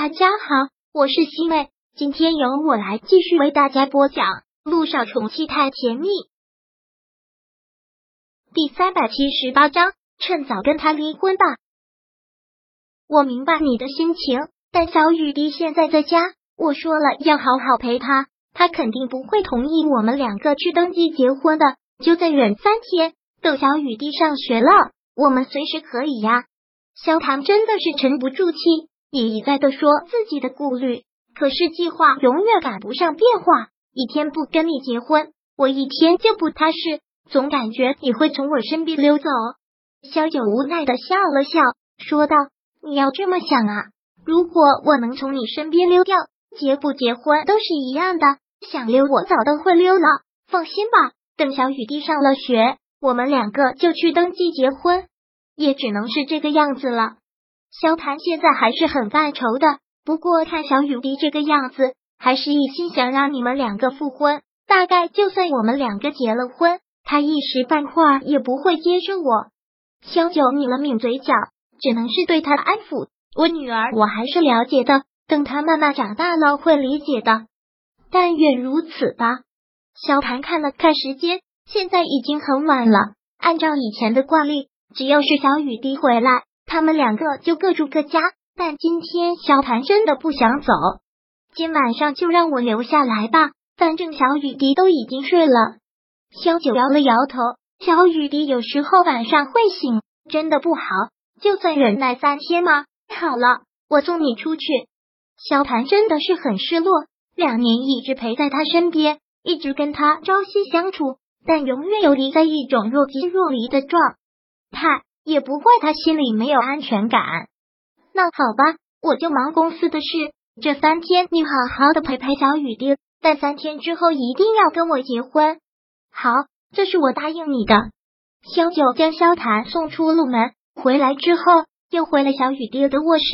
大家好，我是西妹，今天由我来继续为大家播讲《路上宠妻太甜蜜》第三百七十八章。趁早跟他离婚吧。我明白你的心情，但小雨滴现在在家，我说了要好好陪他，他肯定不会同意我们两个去登记结婚的。就再忍三天，等小雨滴上学了，我们随时可以呀。萧谈真的是沉不住气。也一再的说自己的顾虑，可是计划永远赶不上变化。一天不跟你结婚，我一天就不踏实，总感觉你会从我身边溜走。萧九无奈的笑了笑，说道：“你要这么想啊？如果我能从你身边溜掉，结不结婚都是一样的。想溜，我早都会溜了。放心吧，等小雨滴上了学，我们两个就去登记结婚，也只能是这个样子了。”萧谭现在还是很犯愁的，不过看小雨滴这个样子，还是一心想让你们两个复婚。大概就算我们两个结了婚，他一时半会儿也不会接受我。萧九抿了抿嘴角，只能是对他安抚：“我女儿，我还是了解的，等她慢慢长大了会理解的。但愿如此吧。”萧谭看了看时间，现在已经很晚了。按照以前的惯例，只要是小雨滴回来。他们两个就各住各家，但今天萧谭真的不想走，今晚上就让我留下来吧，反正小雨滴都已经睡了。萧九摇了摇头，小雨滴有时候晚上会醒，真的不好，就算忍耐三天吗？好了，我送你出去。萧谭真的是很失落，两年一直陪在他身边，一直跟他朝夕相处，但永远游离在一种若即若离的状态。也不怪他心里没有安全感。那好吧，我就忙公司的事。这三天你好好的陪陪小雨滴，但三天之后一定要跟我结婚。好，这是我答应你的。萧九将萧谭送出路门，回来之后又回了小雨滴的卧室。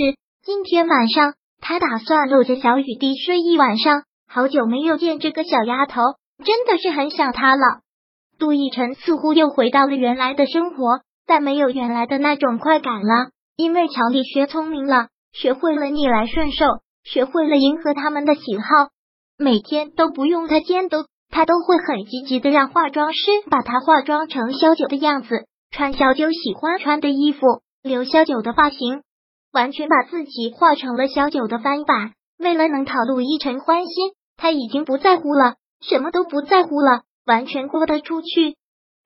今天晚上他打算搂着小雨滴睡一晚上。好久没有见这个小丫头，真的是很想她了。杜奕晨似乎又回到了原来的生活。但没有原来的那种快感了，因为乔丽学聪明了，学会了逆来顺受，学会了迎合他们的喜好，每天都不用他监督，他都会很积极的让化妆师把他化妆成萧九的样子，穿萧九喜欢穿的衣服，留萧九的发型，完全把自己化成了萧九的翻版。为了能讨陆一晨欢心，他已经不在乎了，什么都不在乎了，完全豁得出去。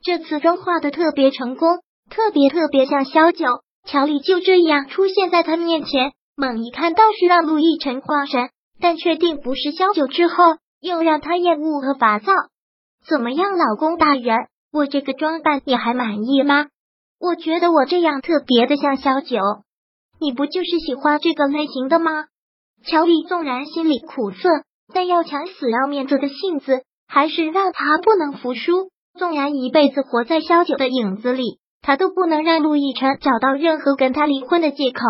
这次妆化的特别成功。特别特别像萧九，乔丽就这样出现在他面前，猛一看倒是让陆亦辰慌神，但确定不是萧九之后，又让他厌恶和烦躁。怎么样，老公大人，我这个装扮你还满意吗？我觉得我这样特别的像萧九，你不就是喜欢这个类型的吗？乔丽纵然心里苦涩，但要强死要面子的性子，还是让他不能服输。纵然一辈子活在萧九的影子里。他都不能让陆亦辰找到任何跟他离婚的借口。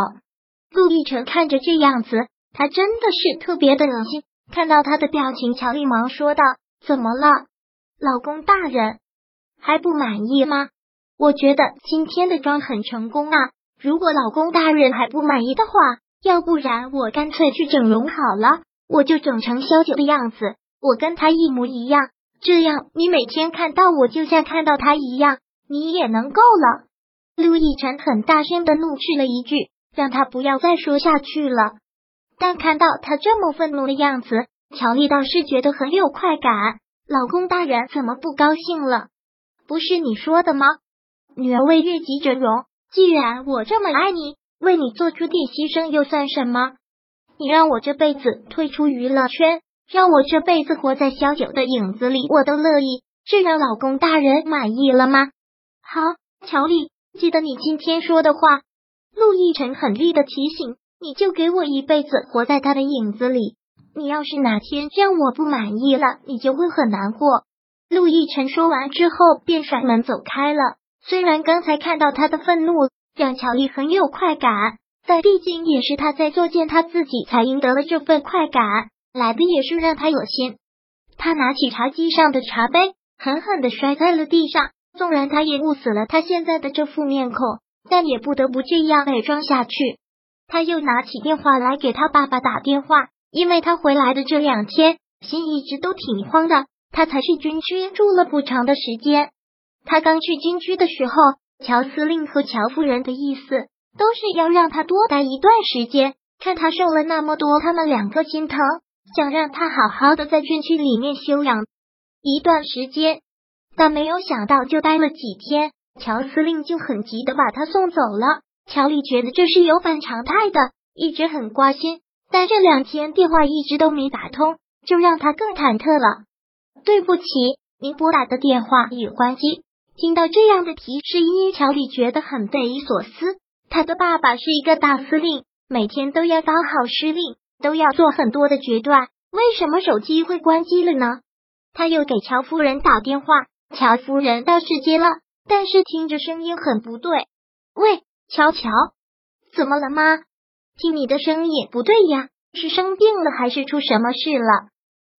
陆亦辰看着这样子，他真的是特别的恶心。看到他的表情，乔丽忙说道：“怎么了，老公大人还不满意吗？我觉得今天的妆很成功啊。如果老公大人还不满意的话，要不然我干脆去整容好了，我就整成萧九的样子，我跟他一模一样，这样你每天看到我就像看到他一样。”你也能够了，陆亦辰很大声的怒斥了一句，让他不要再说下去了。但看到他这么愤怒的样子，乔丽倒是觉得很有快感。老公大人怎么不高兴了？不是你说的吗？女儿为悦己整容，既然我这么爱你，为你做出点牺牲又算什么？你让我这辈子退出娱乐圈，让我这辈子活在萧九的影子里，我都乐意。这让老公大人满意了吗？好，乔丽，记得你今天说的话。陆亦辰狠厉的提醒，你就给我一辈子活在他的影子里。你要是哪天让我不满意了，你就会很难过。陆亦辰说完之后，便甩门走开了。虽然刚才看到他的愤怒让乔丽很有快感，但毕竟也是他在作践他自己才赢得了这份快感，来的也是让他恶心。他拿起茶几上的茶杯，狠狠的摔在了地上。纵然他也误死了他现在的这副面孔，但也不得不这样伪装下去。他又拿起电话来给他爸爸打电话，因为他回来的这两天心一直都挺慌的。他才去军区住了不长的时间。他刚去军区的时候，乔司令和乔夫人的意思都是要让他多待一段时间。看他瘦了那么多，他们两个心疼，想让他好好的在军区里面休养一段时间。但没有想到，就待了几天，乔司令就很急的把他送走了。乔丽觉得这是有反常态的，一直很挂心，但这两天电话一直都没打通，就让他更忐忑了。对不起，您拨打的电话已关机。听到这样的提示音，乔丽觉得很匪夷所思。他的爸爸是一个大司令，每天都要当好司令，都要做很多的决断，为什么手机会关机了呢？他又给乔夫人打电话，乔夫人倒是接了，但是听着声音很不对。喂，乔乔，怎么了吗？听你的声音不对呀，是生病了还是出什么事了？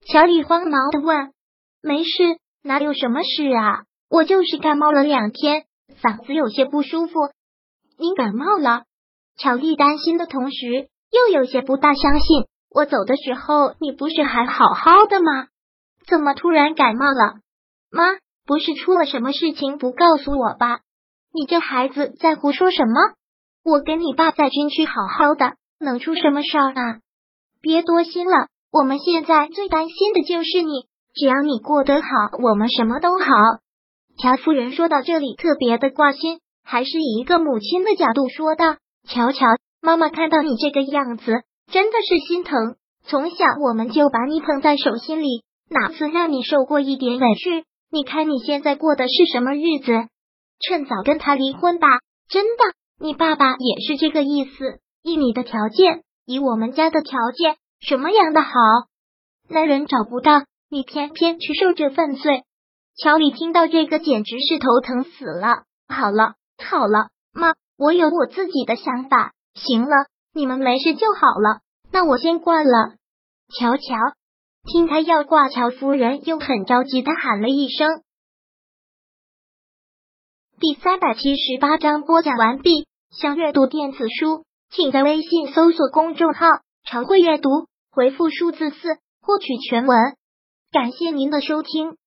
乔丽慌忙的问。没事，哪有什么事啊？我就是感冒了两天，嗓子有些不舒服。您感冒了？乔丽担心的同时，又有些不大相信。我走的时候，你不是还好好的吗？怎么突然感冒了？妈，不是出了什么事情不告诉我吧？你这孩子在胡说什么？我跟你爸在军区好好的，能出什么事儿啊？别多心了，我们现在最担心的就是你。只要你过得好，我们什么都好。乔夫人说到这里，特别的挂心，还是以一个母亲的角度说道：“乔乔，妈妈看到你这个样子，真的是心疼。从小我们就把你捧在手心里，哪次让你受过一点委屈？你看你现在过的是什么日子？趁早跟他离婚吧！真的，你爸爸也是这个意思。以你的条件，以我们家的条件，什么样的好男人找不到？”你偏偏去受这份罪，乔里听到这个简直是头疼死了。好了好了，妈，我有我自己的想法。行了，你们没事就好了。那我先挂了。乔乔，听他要挂，乔夫人又很着急的喊了一声。第三百七十八章播讲完毕。想阅读电子书，请在微信搜索公众号“常会阅读”，回复数字四获取全文。感谢您的收听。